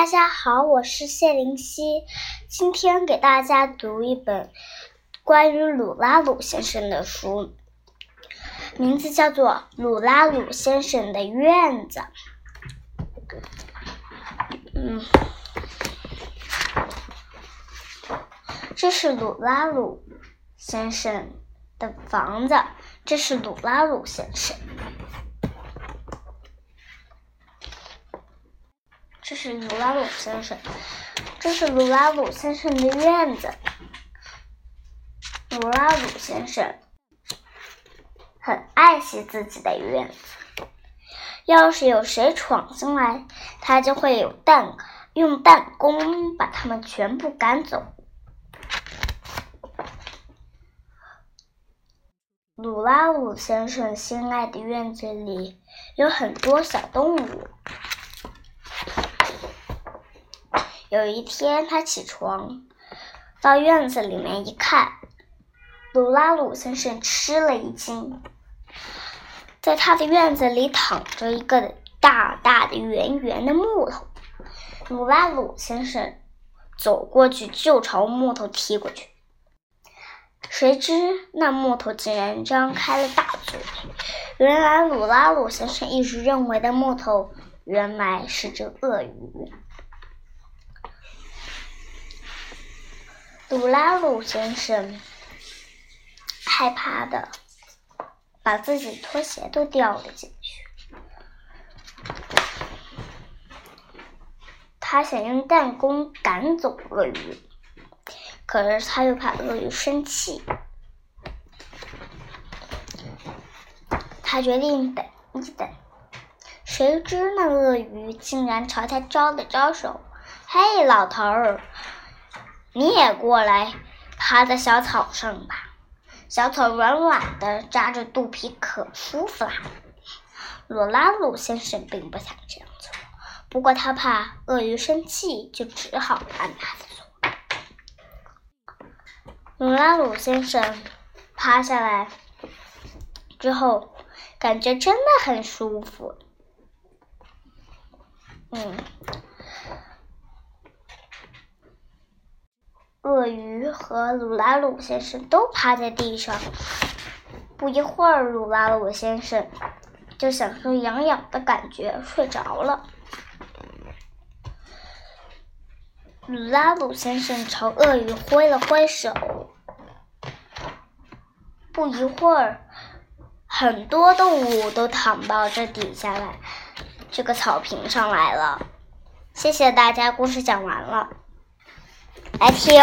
大家好，我是谢灵溪，今天给大家读一本关于鲁拉鲁先生的书，名字叫做《鲁拉鲁先生的院子》。嗯，这是鲁拉鲁先生的房子，这是鲁拉鲁先生。这是鲁拉鲁先生，这是鲁拉鲁先生的院子。鲁拉鲁先生很爱惜自己的院子，要是有谁闯进来，他就会有弹用弹弓把他们全部赶走。鲁拉鲁先生心爱的院子里有很多小动物。有一天，他起床，到院子里面一看，鲁拉鲁先生吃了一惊，在他的院子里躺着一个大大的圆圆的木头。鲁拉鲁先生走过去就朝木头踢过去，谁知那木头竟然张开了大嘴。原来鲁拉鲁先生一直认为的木头，原来是只鳄鱼。鲁拉鲁先生害怕的把自己拖鞋都掉了进去。他想用弹弓赶走鳄鱼，可是他又怕鳄鱼生气。他决定等一等，谁知那鳄鱼竟然朝他招了招手：“嘿，老头儿！”你也过来，趴在小草上吧。小草软软的，扎着肚皮，可舒服啦。罗拉鲁先生并不想这样做，不过他怕鳄鱼生气，就只好按他的做。罗拉鲁先生趴下来之后，感觉真的很舒服。嗯。鳄鱼和鲁拉鲁先生都趴在地上。不一会儿，鲁拉鲁先生就享受痒痒的感觉，睡着了。鲁拉鲁先生朝鳄鱼挥了挥手。不一会儿，很多动物都躺到这底下来，这个草坪上来了。谢谢大家，故事讲完了。来听。